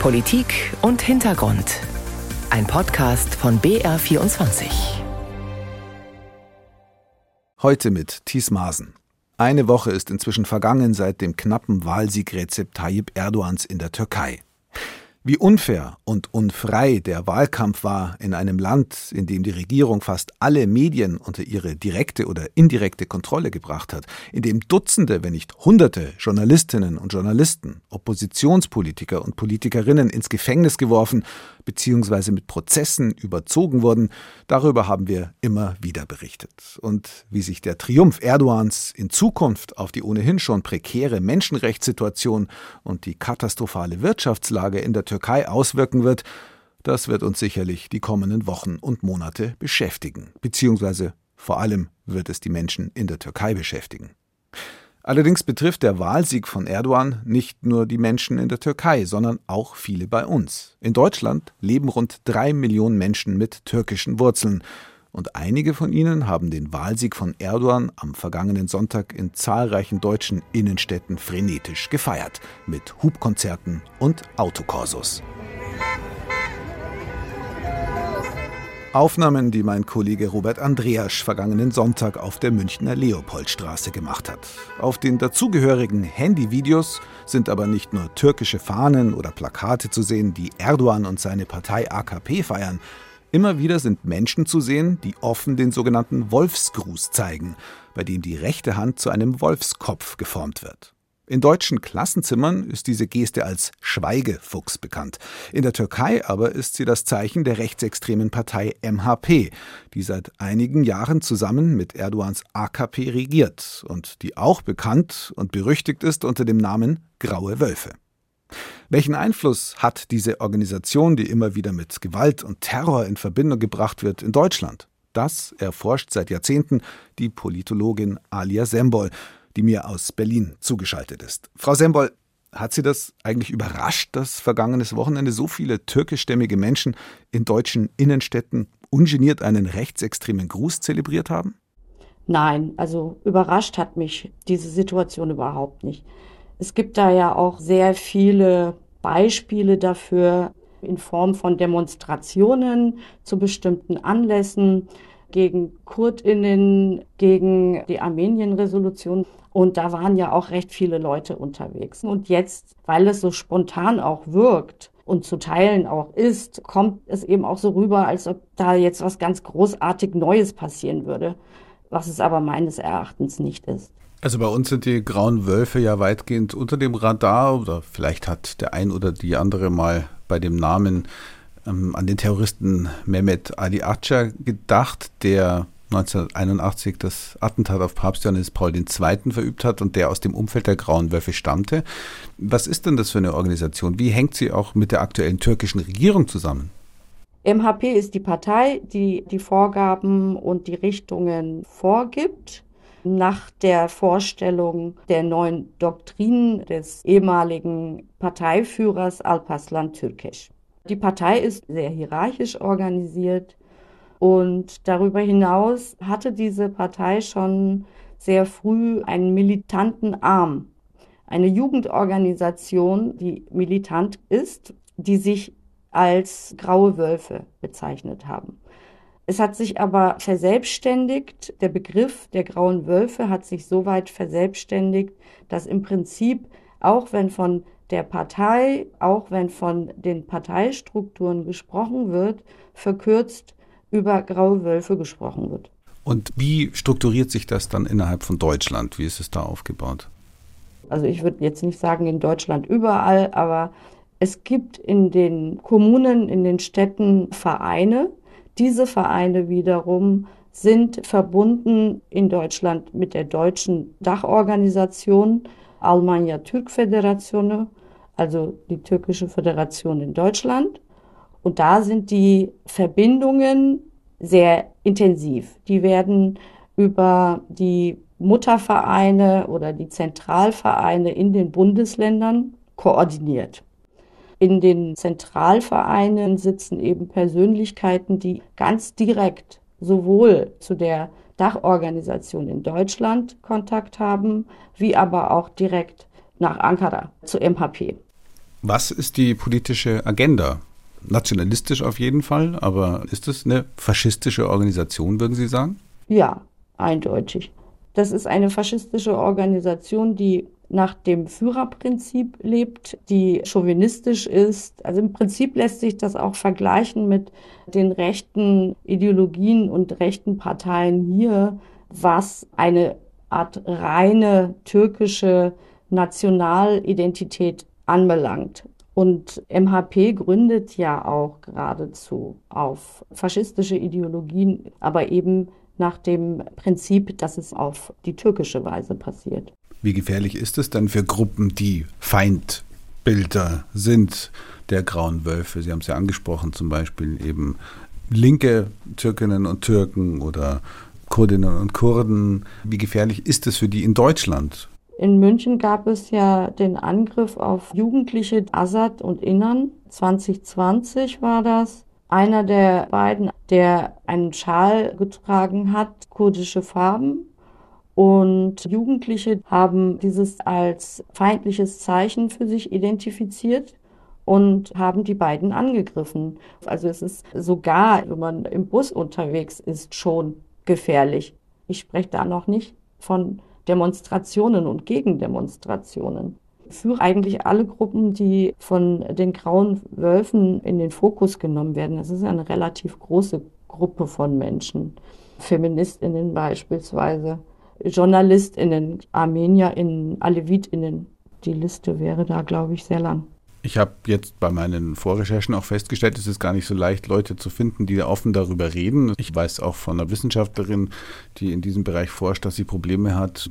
Politik und Hintergrund. Ein Podcast von BR24. Heute mit Thies Maasen. Eine Woche ist inzwischen vergangen seit dem knappen Wahlsieg Recep Tayyip Erdogans in der Türkei. Wie unfair und unfrei der Wahlkampf war in einem Land, in dem die Regierung fast alle Medien unter ihre direkte oder indirekte Kontrolle gebracht hat, in dem Dutzende, wenn nicht Hunderte Journalistinnen und Journalisten, Oppositionspolitiker und Politikerinnen ins Gefängnis geworfen bzw. mit Prozessen überzogen wurden, darüber haben wir immer wieder berichtet. Und wie sich der Triumph Erdogans in Zukunft auf die ohnehin schon prekäre Menschenrechtssituation und die katastrophale Wirtschaftslage in der Türkei Türkei auswirken wird, das wird uns sicherlich die kommenden Wochen und Monate beschäftigen, beziehungsweise vor allem wird es die Menschen in der Türkei beschäftigen. Allerdings betrifft der Wahlsieg von Erdogan nicht nur die Menschen in der Türkei, sondern auch viele bei uns. In Deutschland leben rund drei Millionen Menschen mit türkischen Wurzeln. Und einige von ihnen haben den Wahlsieg von Erdogan am vergangenen Sonntag in zahlreichen deutschen Innenstädten frenetisch gefeiert, mit Hubkonzerten und Autokorsos. Aufnahmen, die mein Kollege Robert Andreasch vergangenen Sonntag auf der Münchner Leopoldstraße gemacht hat. Auf den dazugehörigen Handyvideos sind aber nicht nur türkische Fahnen oder Plakate zu sehen, die Erdogan und seine Partei AKP feiern, Immer wieder sind Menschen zu sehen, die offen den sogenannten Wolfsgruß zeigen, bei dem die rechte Hand zu einem Wolfskopf geformt wird. In deutschen Klassenzimmern ist diese Geste als Schweigefuchs bekannt. In der Türkei aber ist sie das Zeichen der rechtsextremen Partei MHP, die seit einigen Jahren zusammen mit Erdogans AKP regiert und die auch bekannt und berüchtigt ist unter dem Namen Graue Wölfe. Welchen Einfluss hat diese Organisation, die immer wieder mit Gewalt und Terror in Verbindung gebracht wird, in Deutschland? Das erforscht seit Jahrzehnten die Politologin Alia Sembol, die mir aus Berlin zugeschaltet ist. Frau Sembol, hat Sie das eigentlich überrascht, dass vergangenes Wochenende so viele türkischstämmige Menschen in deutschen Innenstädten ungeniert einen rechtsextremen Gruß zelebriert haben? Nein, also überrascht hat mich diese Situation überhaupt nicht. Es gibt da ja auch sehr viele Beispiele dafür in Form von Demonstrationen zu bestimmten Anlässen gegen Kurdinnen, gegen die Armenien-Resolution. Und da waren ja auch recht viele Leute unterwegs. Und jetzt, weil es so spontan auch wirkt, und zu teilen auch ist, kommt es eben auch so rüber, als ob da jetzt was ganz großartig Neues passieren würde, was es aber meines Erachtens nicht ist. Also bei uns sind die grauen Wölfe ja weitgehend unter dem Radar oder vielleicht hat der ein oder die andere mal bei dem Namen ähm, an den Terroristen Mehmet Ali Acha gedacht, der 1981 das Attentat auf Papst Johannes Paul II. verübt hat und der aus dem Umfeld der Grauen Wölfe stammte. Was ist denn das für eine Organisation? Wie hängt sie auch mit der aktuellen türkischen Regierung zusammen? MHP ist die Partei, die die Vorgaben und die Richtungen vorgibt nach der Vorstellung der neuen Doktrin des ehemaligen Parteiführers Alparslan Türkeş. Die Partei ist sehr hierarchisch organisiert und darüber hinaus hatte diese Partei schon sehr früh einen militanten Arm, eine Jugendorganisation, die militant ist, die sich als Graue Wölfe bezeichnet haben. Es hat sich aber verselbstständigt, der Begriff der grauen Wölfe hat sich so weit verselbstständigt, dass im Prinzip, auch wenn von der Partei, auch wenn von den Parteistrukturen gesprochen wird, verkürzt über graue Wölfe gesprochen wird. Und wie strukturiert sich das dann innerhalb von Deutschland? Wie ist es da aufgebaut? Also ich würde jetzt nicht sagen in Deutschland überall, aber es gibt in den Kommunen, in den Städten Vereine, diese Vereine wiederum sind verbunden in Deutschland mit der deutschen Dachorganisation Almanya Türk Föderationen, also die türkische Föderation in Deutschland. Und da sind die Verbindungen sehr intensiv. Die werden über die Muttervereine oder die Zentralvereine in den Bundesländern koordiniert. In den Zentralvereinen sitzen eben Persönlichkeiten, die ganz direkt sowohl zu der Dachorganisation in Deutschland Kontakt haben, wie aber auch direkt nach Ankara zu MHP. Was ist die politische Agenda? Nationalistisch auf jeden Fall, aber ist es eine faschistische Organisation, würden Sie sagen? Ja, eindeutig. Das ist eine faschistische Organisation, die nach dem Führerprinzip lebt, die chauvinistisch ist. Also im Prinzip lässt sich das auch vergleichen mit den rechten Ideologien und rechten Parteien hier, was eine Art reine türkische Nationalidentität anbelangt. Und MHP gründet ja auch geradezu auf faschistische Ideologien, aber eben nach dem Prinzip, dass es auf die türkische Weise passiert. Wie gefährlich ist es dann für Gruppen, die Feindbilder sind der grauen Wölfe? Sie haben es ja angesprochen, zum Beispiel eben linke Türkinnen und Türken oder Kurdinnen und Kurden. Wie gefährlich ist es für die in Deutschland? In München gab es ja den Angriff auf Jugendliche Assad und Innern. 2020 war das. Einer der beiden, der einen Schal getragen hat, kurdische Farben. Und Jugendliche haben dieses als feindliches Zeichen für sich identifiziert und haben die beiden angegriffen. Also es ist sogar, wenn man im Bus unterwegs ist, schon gefährlich. Ich spreche da noch nicht von Demonstrationen und Gegendemonstrationen. Für eigentlich alle Gruppen, die von den grauen Wölfen in den Fokus genommen werden. Das ist eine relativ große Gruppe von Menschen. Feministinnen beispielsweise, Journalistinnen, Armenierinnen, Alevitinnen. Die Liste wäre da, glaube ich, sehr lang. Ich habe jetzt bei meinen Vorrecherchen auch festgestellt, es ist gar nicht so leicht, Leute zu finden, die offen darüber reden. Ich weiß auch von einer Wissenschaftlerin, die in diesem Bereich forscht, dass sie Probleme hat,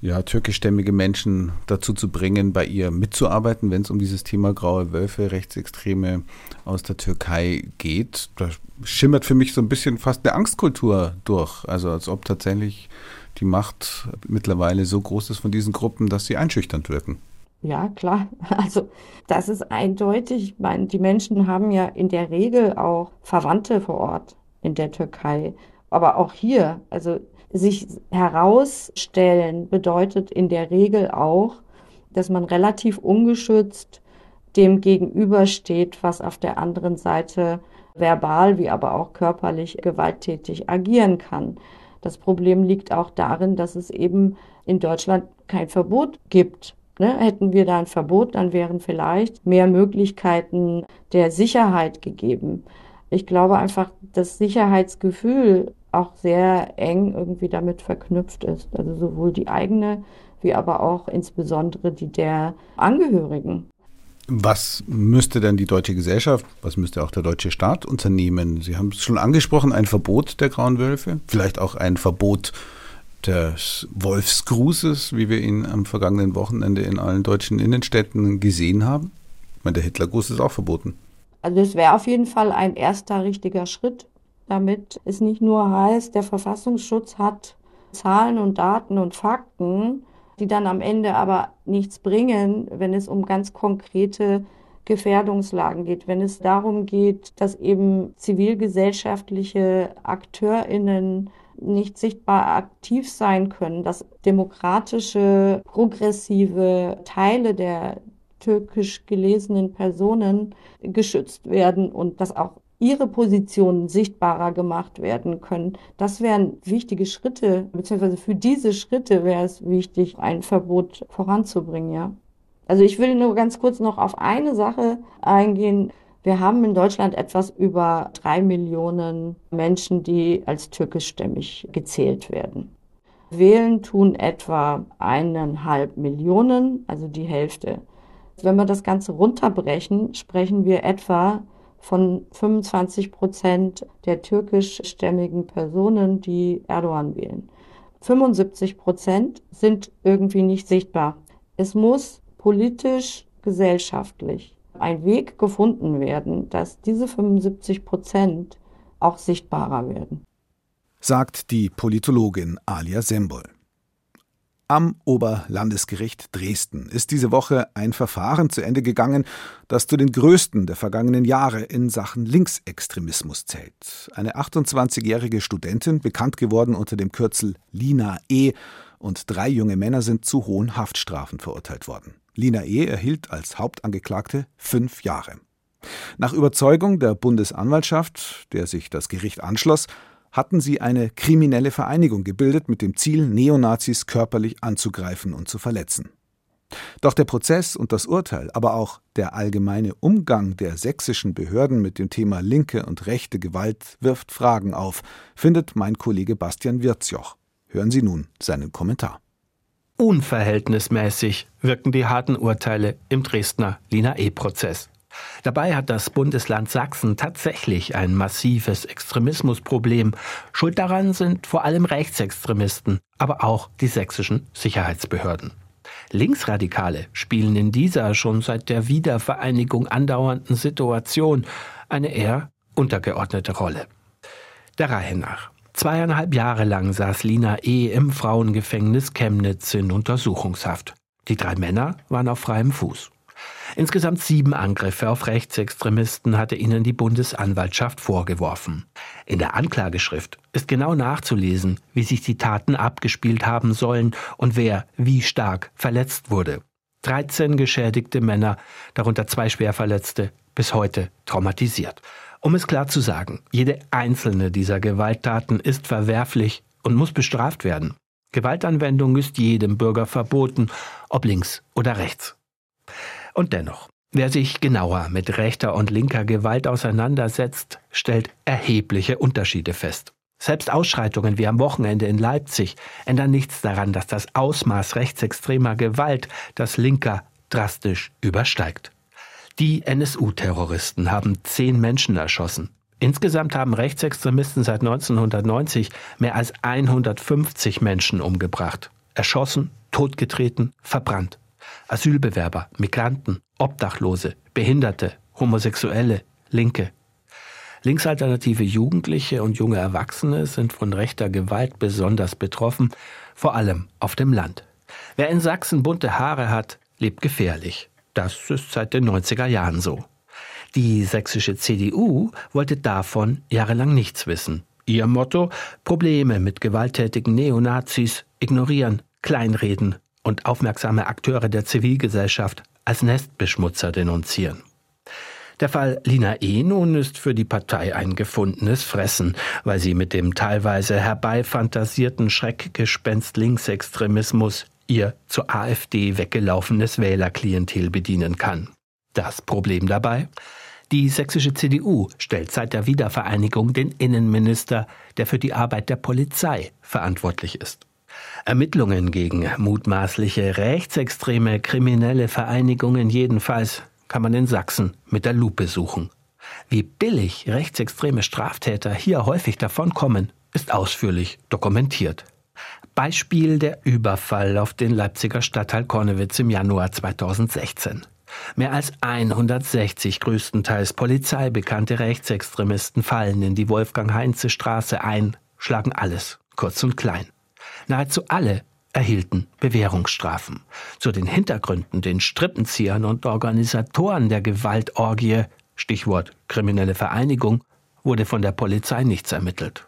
ja, türkischstämmige Menschen dazu zu bringen, bei ihr mitzuarbeiten, wenn es um dieses Thema graue Wölfe, Rechtsextreme aus der Türkei geht. Da schimmert für mich so ein bisschen fast eine Angstkultur durch. Also als ob tatsächlich die Macht mittlerweile so groß ist von diesen Gruppen, dass sie einschüchternd wirken. Ja, klar. Also das ist eindeutig. Ich meine, die Menschen haben ja in der Regel auch Verwandte vor Ort in der Türkei. Aber auch hier, also sich herausstellen bedeutet in der Regel auch, dass man relativ ungeschützt dem gegenübersteht, was auf der anderen Seite verbal wie aber auch körperlich gewalttätig agieren kann. Das Problem liegt auch darin, dass es eben in Deutschland kein Verbot gibt Ne? Hätten wir da ein Verbot, dann wären vielleicht mehr Möglichkeiten der Sicherheit gegeben. Ich glaube einfach, dass Sicherheitsgefühl auch sehr eng irgendwie damit verknüpft ist. Also sowohl die eigene wie aber auch insbesondere die der Angehörigen. Was müsste denn die deutsche Gesellschaft, was müsste auch der deutsche Staat unternehmen? Sie haben es schon angesprochen, ein Verbot der grauen Wölfe, vielleicht auch ein Verbot des Wolfsgrußes, wie wir ihn am vergangenen Wochenende in allen deutschen Innenstädten gesehen haben? Ich meine, der Hitlergruß ist auch verboten. Also es wäre auf jeden Fall ein erster richtiger Schritt, damit es nicht nur heißt, der Verfassungsschutz hat Zahlen und Daten und Fakten, die dann am Ende aber nichts bringen, wenn es um ganz konkrete Gefährdungslagen geht, wenn es darum geht, dass eben zivilgesellschaftliche Akteurinnen nicht sichtbar aktiv sein können, dass demokratische, progressive Teile der türkisch gelesenen Personen geschützt werden und dass auch ihre Positionen sichtbarer gemacht werden können. Das wären wichtige Schritte, beziehungsweise für diese Schritte wäre es wichtig, ein Verbot voranzubringen, ja. Also ich will nur ganz kurz noch auf eine Sache eingehen. Wir haben in Deutschland etwas über drei Millionen Menschen, die als türkischstämmig gezählt werden. Wählen tun etwa eineinhalb Millionen, also die Hälfte. Wenn wir das Ganze runterbrechen, sprechen wir etwa von 25 Prozent der türkischstämmigen Personen, die Erdogan wählen. 75 Prozent sind irgendwie nicht sichtbar. Es muss politisch, gesellschaftlich ein Weg gefunden werden, dass diese 75 Prozent auch sichtbarer werden. Sagt die Politologin Alia Sembol. Am Oberlandesgericht Dresden ist diese Woche ein Verfahren zu Ende gegangen, das zu den größten der vergangenen Jahre in Sachen Linksextremismus zählt. Eine 28-jährige Studentin, bekannt geworden unter dem Kürzel Lina E., und drei junge Männer sind zu hohen Haftstrafen verurteilt worden. Lina E. erhielt als Hauptangeklagte fünf Jahre. Nach Überzeugung der Bundesanwaltschaft, der sich das Gericht anschloss, hatten sie eine kriminelle Vereinigung gebildet mit dem Ziel, Neonazis körperlich anzugreifen und zu verletzen. Doch der Prozess und das Urteil, aber auch der allgemeine Umgang der sächsischen Behörden mit dem Thema linke und rechte Gewalt wirft Fragen auf, findet mein Kollege Bastian Wirzjoch. Hören Sie nun seinen Kommentar. Unverhältnismäßig wirken die harten Urteile im Dresdner Lina E-Prozess. Dabei hat das Bundesland Sachsen tatsächlich ein massives Extremismusproblem. Schuld daran sind vor allem Rechtsextremisten, aber auch die sächsischen Sicherheitsbehörden. Linksradikale spielen in dieser schon seit der Wiedervereinigung andauernden Situation eine eher untergeordnete Rolle. Der Reihe nach. Zweieinhalb Jahre lang saß Lina E. im Frauengefängnis Chemnitz in Untersuchungshaft. Die drei Männer waren auf freiem Fuß. Insgesamt sieben Angriffe auf Rechtsextremisten hatte ihnen die Bundesanwaltschaft vorgeworfen. In der Anklageschrift ist genau nachzulesen, wie sich die Taten abgespielt haben sollen und wer wie stark verletzt wurde. 13 geschädigte Männer, darunter zwei Schwerverletzte, bis heute traumatisiert. Um es klar zu sagen, jede einzelne dieser Gewalttaten ist verwerflich und muss bestraft werden. Gewaltanwendung ist jedem Bürger verboten, ob links oder rechts. Und dennoch, wer sich genauer mit rechter und linker Gewalt auseinandersetzt, stellt erhebliche Unterschiede fest. Selbst Ausschreitungen wie am Wochenende in Leipzig ändern nichts daran, dass das Ausmaß rechtsextremer Gewalt das Linker drastisch übersteigt. Die NSU-Terroristen haben zehn Menschen erschossen. Insgesamt haben Rechtsextremisten seit 1990 mehr als 150 Menschen umgebracht. Erschossen, totgetreten, verbrannt. Asylbewerber, Migranten, Obdachlose, Behinderte, Homosexuelle, Linke. Linksalternative Jugendliche und junge Erwachsene sind von rechter Gewalt besonders betroffen, vor allem auf dem Land. Wer in Sachsen bunte Haare hat, lebt gefährlich. Das ist seit den 90er Jahren so. Die sächsische CDU wollte davon jahrelang nichts wissen. Ihr Motto Probleme mit gewalttätigen Neonazis ignorieren, kleinreden und aufmerksame Akteure der Zivilgesellschaft als Nestbeschmutzer denunzieren. Der Fall Lina E. nun ist für die Partei ein gefundenes Fressen, weil sie mit dem teilweise herbeifantasierten Schreckgespenst Linksextremismus ihr zur AfD weggelaufenes Wählerklientel bedienen kann. Das Problem dabei? Die sächsische CDU stellt seit der Wiedervereinigung den Innenminister, der für die Arbeit der Polizei verantwortlich ist. Ermittlungen gegen mutmaßliche rechtsextreme kriminelle Vereinigungen jedenfalls kann man in Sachsen mit der Lupe suchen. Wie billig rechtsextreme Straftäter hier häufig davonkommen, ist ausführlich dokumentiert. Beispiel der Überfall auf den Leipziger Stadtteil Kornewitz im Januar 2016. Mehr als 160 größtenteils polizeibekannte Rechtsextremisten fallen in die Wolfgang-Heinze-Straße ein, schlagen alles, kurz und klein. Nahezu alle erhielten Bewährungsstrafen. Zu den Hintergründen, den Strippenziehern und Organisatoren der Gewaltorgie, Stichwort kriminelle Vereinigung, wurde von der Polizei nichts ermittelt.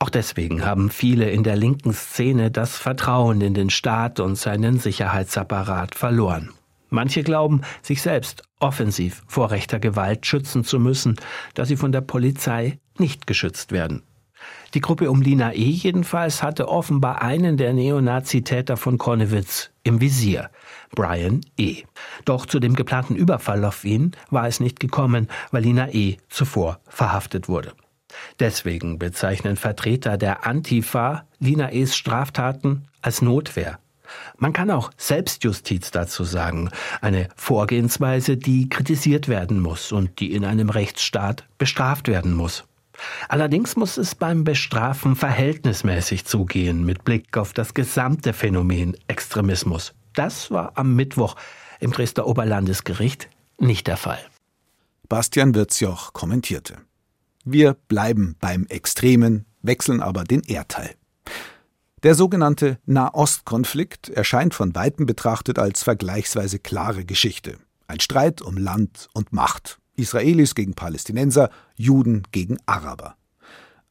Auch deswegen haben viele in der linken Szene das Vertrauen in den Staat und seinen Sicherheitsapparat verloren. Manche glauben, sich selbst offensiv vor rechter Gewalt schützen zu müssen, da sie von der Polizei nicht geschützt werden. Die Gruppe um Lina E. jedenfalls hatte offenbar einen der Neonazitäter von Kornewitz im Visier, Brian E. Doch zu dem geplanten Überfall auf ihn war es nicht gekommen, weil Lina E. zuvor verhaftet wurde. Deswegen bezeichnen Vertreter der Antifa Lina E.s Straftaten als Notwehr. Man kann auch Selbstjustiz dazu sagen, eine Vorgehensweise, die kritisiert werden muss und die in einem Rechtsstaat bestraft werden muss. Allerdings muss es beim Bestrafen verhältnismäßig zugehen mit Blick auf das gesamte Phänomen Extremismus. Das war am Mittwoch im Dresdner Oberlandesgericht nicht der Fall. Bastian Wirzjoch kommentierte. Wir bleiben beim Extremen, wechseln aber den Erdteil. Der sogenannte Nahostkonflikt erscheint von weitem betrachtet als vergleichsweise klare Geschichte. Ein Streit um Land und Macht. Israelis gegen Palästinenser, Juden gegen Araber.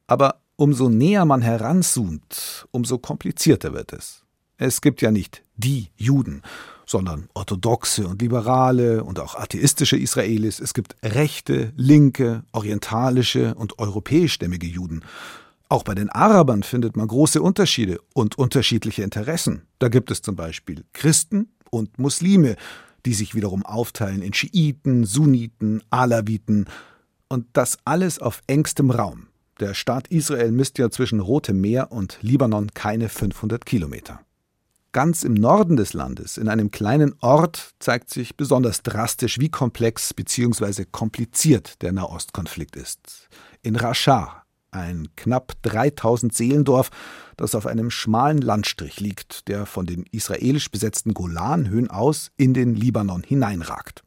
Aber umso näher man heranzoomt, umso komplizierter wird es. Es gibt ja nicht die Juden, sondern orthodoxe und liberale und auch atheistische Israelis. Es gibt rechte, linke, orientalische und europäischstämmige Juden. Auch bei den Arabern findet man große Unterschiede und unterschiedliche Interessen. Da gibt es zum Beispiel Christen und Muslime, die sich wiederum aufteilen in Schiiten, Sunniten, Alawiten. Und das alles auf engstem Raum. Der Staat Israel misst ja zwischen Rotem Meer und Libanon keine 500 Kilometer. Ganz im Norden des Landes, in einem kleinen Ort, zeigt sich besonders drastisch, wie komplex bzw. kompliziert der Nahostkonflikt ist. In Rashar, ein knapp 3000 Seelendorf, das auf einem schmalen Landstrich liegt, der von den israelisch besetzten Golanhöhen aus in den Libanon hineinragt.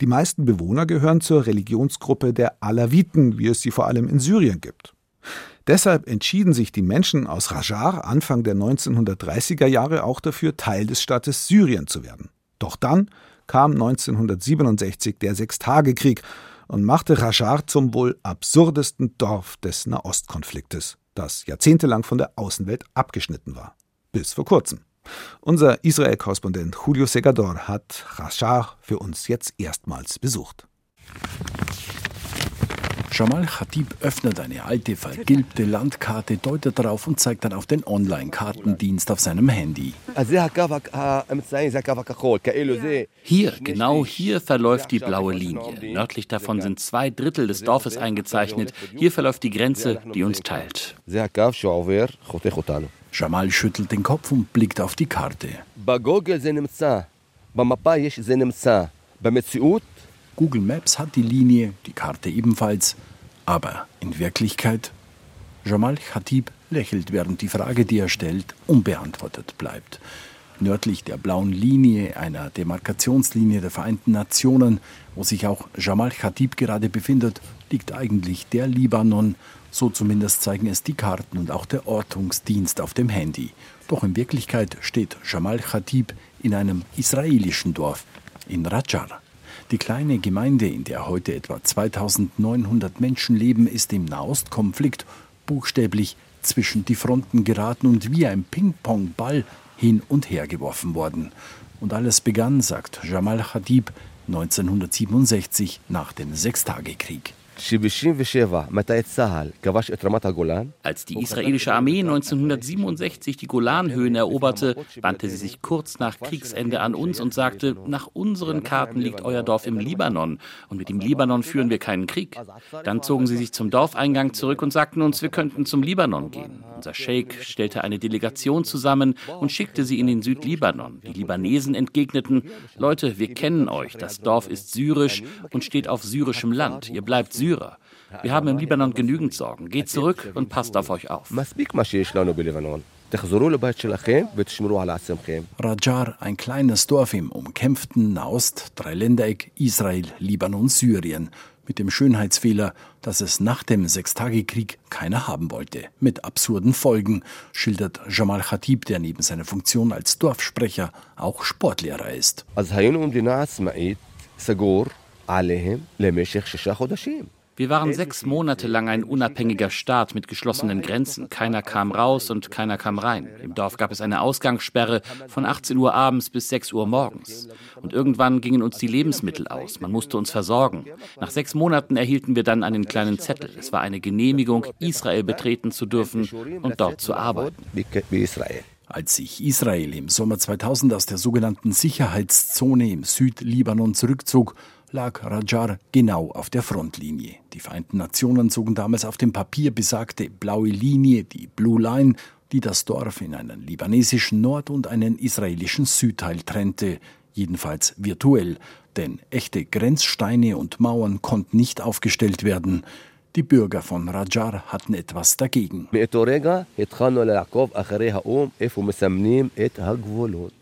Die meisten Bewohner gehören zur Religionsgruppe der Alawiten, wie es sie vor allem in Syrien gibt. Deshalb entschieden sich die Menschen aus Rajar Anfang der 1930er Jahre auch dafür, Teil des Staates Syrien zu werden. Doch dann kam 1967 der Sechstagekrieg und machte Rajar zum wohl absurdesten Dorf des Nahostkonfliktes, das jahrzehntelang von der Außenwelt abgeschnitten war. Bis vor kurzem. Unser Israel-Korrespondent Julio Segador hat Rajar für uns jetzt erstmals besucht. Jamal Khatib öffnet eine alte, vergilbte Landkarte, deutet darauf und zeigt dann auf den Online-Kartendienst auf seinem Handy. Hier, genau hier verläuft die blaue Linie. Nördlich davon sind zwei Drittel des Dorfes eingezeichnet. Hier verläuft die Grenze, die uns teilt. Jamal schüttelt den Kopf und blickt auf die Karte. Google Maps hat die Linie, die Karte ebenfalls. Aber in Wirklichkeit? Jamal Khatib lächelt, während die Frage, die er stellt, unbeantwortet bleibt. Nördlich der blauen Linie, einer Demarkationslinie der Vereinten Nationen, wo sich auch Jamal Khatib gerade befindet, liegt eigentlich der Libanon, so zumindest zeigen es die Karten und auch der Ortungsdienst auf dem Handy. Doch in Wirklichkeit steht Jamal Khatib in einem israelischen Dorf, in Rajar. Die kleine Gemeinde, in der heute etwa 2900 Menschen leben, ist im Nahostkonflikt buchstäblich zwischen die Fronten geraten und wie ein Ping-Pong-Ball hin und her geworfen worden. Und alles begann, sagt Jamal Khatib, 1967 nach dem Sechstagekrieg. Als die israelische Armee 1967 die Golanhöhen eroberte, wandte sie sich kurz nach Kriegsende an uns und sagte, nach unseren Karten liegt euer Dorf im Libanon und mit dem Libanon führen wir keinen Krieg. Dann zogen sie sich zum Dorfeingang zurück und sagten uns, wir könnten zum Libanon gehen. Unser Sheikh stellte eine Delegation zusammen und schickte sie in den Südlibanon. Die Libanesen entgegneten, Leute, wir kennen euch, das Dorf ist syrisch und steht auf syrischem Land, ihr bleibt syrisch. Syrer. Wir haben im Libanon genügend Sorgen. Geht zurück und passt auf euch auf. Rajar, ein kleines Dorf im umkämpften Nahost-Dreiländereck Israel, Libanon, Syrien. Mit dem Schönheitsfehler, dass es nach dem Sechstagekrieg keiner haben wollte. Mit absurden Folgen, schildert Jamal Khatib, der neben seiner Funktion als Dorfsprecher auch Sportlehrer ist. Wir waren sechs Monate lang ein unabhängiger Staat mit geschlossenen Grenzen. Keiner kam raus und keiner kam rein. Im Dorf gab es eine Ausgangssperre von 18 Uhr abends bis 6 Uhr morgens. Und irgendwann gingen uns die Lebensmittel aus. Man musste uns versorgen. Nach sechs Monaten erhielten wir dann einen kleinen Zettel. Es war eine Genehmigung, Israel betreten zu dürfen und dort zu arbeiten. Als sich Israel im Sommer 2000 aus der sogenannten Sicherheitszone im Südlibanon zurückzog, lag Rajar genau auf der Frontlinie. Die Vereinten Nationen zogen damals auf dem Papier besagte blaue Linie, die Blue Line, die das Dorf in einen libanesischen Nord- und einen israelischen Südteil trennte, jedenfalls virtuell, denn echte Grenzsteine und Mauern konnten nicht aufgestellt werden. Die Bürger von Rajar hatten etwas dagegen.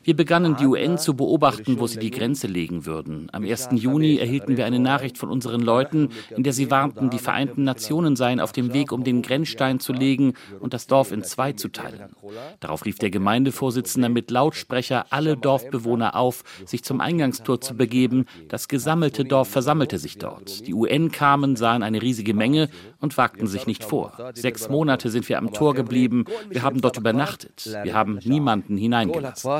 Wir begannen die UN zu beobachten, wo sie die Grenze legen würden. Am 1. Juni erhielten wir eine Nachricht von unseren Leuten, in der sie warnten, die Vereinten Nationen seien auf dem Weg, um den Grenzstein zu legen und das Dorf in zwei zu teilen. Darauf rief der Gemeindevorsitzende mit Lautsprecher alle Dorfbewohner auf, sich zum Eingangstor zu begeben. Das gesammelte Dorf versammelte sich dort. Die UN kamen, sahen eine riesige Menge und wagten sich nicht vor. Sechs Monate sind wir am Tor geblieben. Wir haben dort übernachtet. Wir haben niemanden hineingelassen.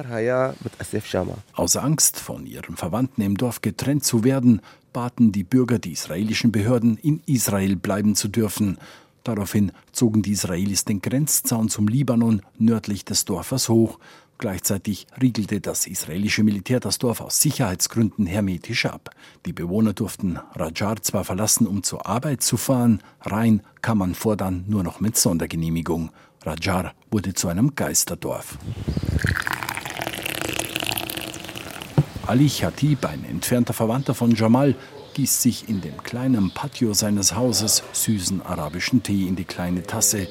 Aus Angst, von ihren Verwandten im Dorf getrennt zu werden, baten die Bürger die israelischen Behörden, in Israel bleiben zu dürfen. Daraufhin zogen die Israelis den Grenzzaun zum Libanon nördlich des Dorfes hoch. Gleichzeitig riegelte das israelische Militär das Dorf aus Sicherheitsgründen hermetisch ab. Die Bewohner durften Rajar zwar verlassen, um zur Arbeit zu fahren, rein kam man fortan nur noch mit Sondergenehmigung. Rajar wurde zu einem Geisterdorf. Ali Khatib, ein entfernter Verwandter von Jamal, gießt sich in dem kleinen Patio seines Hauses süßen arabischen Tee in die kleine Tasse.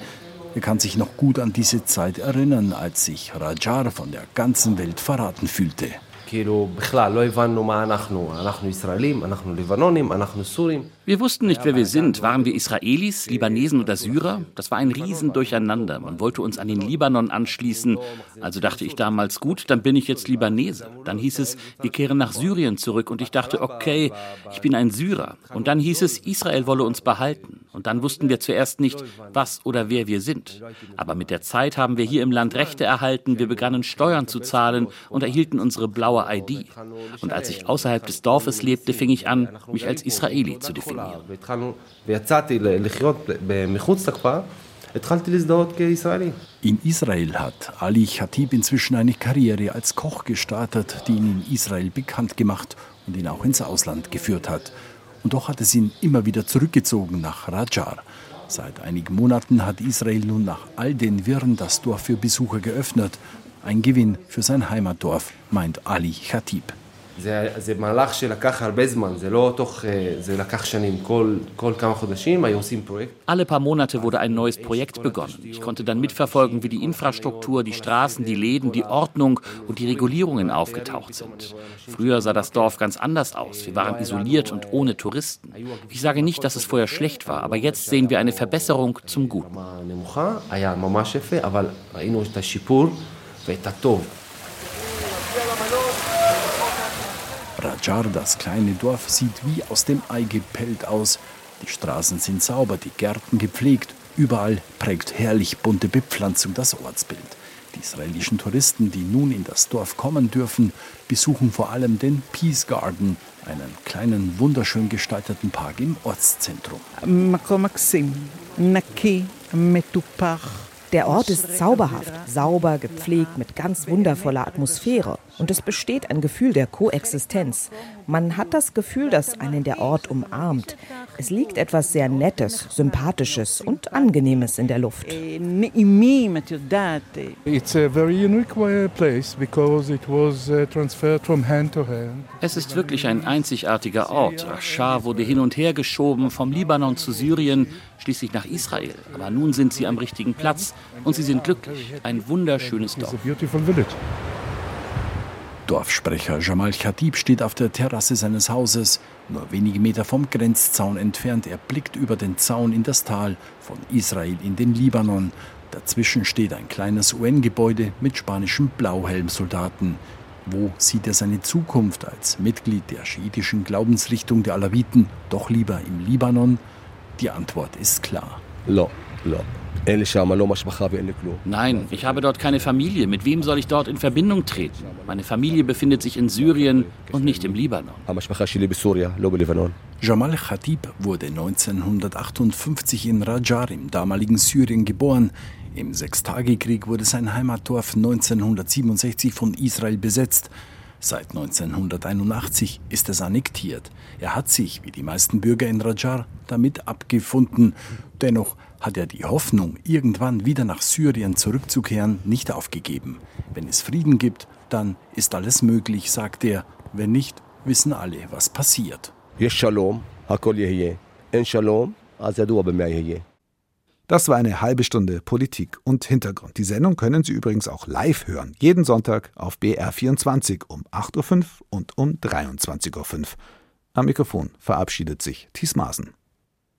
Er kann sich noch gut an diese Zeit erinnern, als sich Rajar von der ganzen Welt verraten fühlte. כאילו בכלל לא הבנו מה אנחנו, אנחנו ישראלים, אנחנו לבנונים, אנחנו סורים. Wir wussten nicht, wer wir sind. Waren wir Israelis, Libanesen oder Syrer? Das war ein Riesendurcheinander. Man wollte uns an den Libanon anschließen. Also dachte ich damals, gut, dann bin ich jetzt Libanese. Dann hieß es, wir kehren nach Syrien zurück. Und ich dachte, okay, ich bin ein Syrer. Und dann hieß es, Israel wolle uns behalten. Und dann wussten wir zuerst nicht, was oder wer wir sind. Aber mit der Zeit haben wir hier im Land Rechte erhalten. Wir begannen Steuern zu zahlen und erhielten unsere blaue ID. Und als ich außerhalb des Dorfes lebte, fing ich an, mich als Israeli zu definieren. In Israel hat Ali Khatib inzwischen eine Karriere als Koch gestartet, die ihn in Israel bekannt gemacht und ihn auch ins Ausland geführt hat. Und doch hat es ihn immer wieder zurückgezogen nach Rajar. Seit einigen Monaten hat Israel nun nach all den Wirren das Dorf für Besucher geöffnet. Ein Gewinn für sein Heimatdorf, meint Ali Khatib. זה, זה מהלך שלקח הרבה זמן, זה לא תוך, זה לקח שנים, כל, כל כמה חודשים היו עושים פרויקט. Alle paar Monate wurde ein neues Projekt begonnen. Ich konnte dann mitverfolgen, wie die Infrastruktur, die Straßen, die Läden, die Ordnung und die Regulierungen aufgetaucht sind. Früher sah das Dorf ganz anders aus. Wir waren isoliert und ohne Touristen. Ich sage nicht, dass es vorher schlecht war, aber jetzt sehen wir eine Verbesserung zum Guten. היה ממש יפה, אבל ראינו את השיפור ואת הטוב. Rajar, das kleine Dorf, sieht wie aus dem Ei gepellt aus. Die Straßen sind sauber, die Gärten gepflegt. Überall prägt herrlich bunte Bepflanzung das Ortsbild. Die israelischen Touristen, die nun in das Dorf kommen dürfen, besuchen vor allem den Peace Garden, einen kleinen, wunderschön gestalteten Park im Ortszentrum. Der Ort ist zauberhaft, sauber, gepflegt, mit ganz wundervoller Atmosphäre. Und es besteht ein Gefühl der Koexistenz. Man hat das Gefühl, dass einen der Ort umarmt. Es liegt etwas sehr Nettes, Sympathisches und Angenehmes in der Luft. It's a very unique place because it was uh, transferred from hand to hand. Es ist wirklich ein einzigartiger Ort. Aschar wurde hin und her geschoben, vom Libanon zu Syrien, schließlich nach Israel. Aber nun sind sie am richtigen Platz und sie sind glücklich. Ein wunderschönes Dorf. Dorfsprecher Jamal Khadib steht auf der Terrasse seines Hauses, nur wenige Meter vom Grenzzaun entfernt. Er blickt über den Zaun in das Tal, von Israel in den Libanon. Dazwischen steht ein kleines UN-Gebäude mit spanischen Blauhelmsoldaten. Wo sieht er seine Zukunft als Mitglied der schiitischen Glaubensrichtung der Alawiten, doch lieber im Libanon? Die Antwort ist klar. Lo, lo. Nein, ich habe dort keine Familie. Mit wem soll ich dort in Verbindung treten? Meine Familie befindet sich in Syrien und nicht im Libanon. Jamal Khatib wurde 1958 in Rajar im damaligen Syrien geboren. Im Sechstagekrieg wurde sein Heimatdorf 1967 von Israel besetzt. Seit 1981 ist es annektiert. Er hat sich, wie die meisten Bürger in Rajar, damit abgefunden. Dennoch hat er die Hoffnung, irgendwann wieder nach Syrien zurückzukehren, nicht aufgegeben. Wenn es Frieden gibt, dann ist alles möglich, sagt er. Wenn nicht, wissen alle, was passiert. Das war eine halbe Stunde Politik und Hintergrund. Die Sendung können Sie übrigens auch live hören, jeden Sonntag auf BR24 um 8.05 Uhr und um 23.05 Uhr. Am Mikrofon verabschiedet sich Thies Maasen.